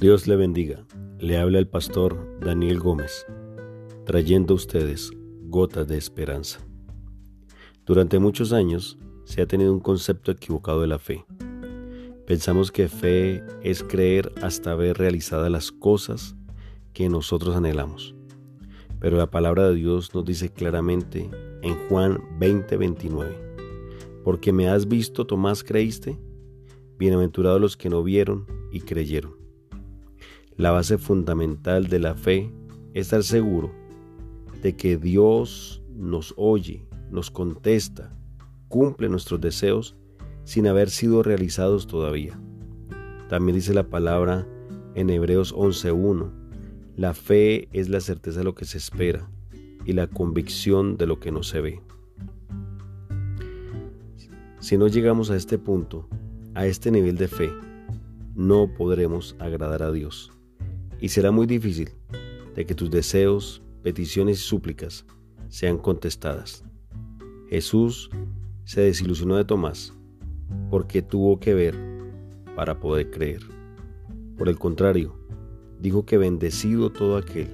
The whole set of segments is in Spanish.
Dios le bendiga. Le habla el pastor Daniel Gómez, trayendo a ustedes gotas de esperanza. Durante muchos años se ha tenido un concepto equivocado de la fe. Pensamos que fe es creer hasta ver realizadas las cosas que nosotros anhelamos. Pero la palabra de Dios nos dice claramente en Juan 20:29, porque me has visto, Tomás, creíste, bienaventurados los que no vieron y creyeron. La base fundamental de la fe es estar seguro de que Dios nos oye, nos contesta, cumple nuestros deseos sin haber sido realizados todavía. También dice la palabra en Hebreos 11.1, la fe es la certeza de lo que se espera y la convicción de lo que no se ve. Si no llegamos a este punto, a este nivel de fe, no podremos agradar a Dios y será muy difícil de que tus deseos, peticiones y súplicas sean contestadas. Jesús se desilusionó de Tomás porque tuvo que ver para poder creer. Por el contrario, dijo que bendecido todo aquel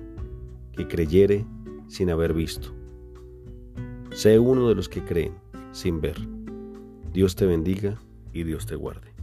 que creyere sin haber visto. Sé uno de los que creen sin ver. Dios te bendiga y Dios te guarde.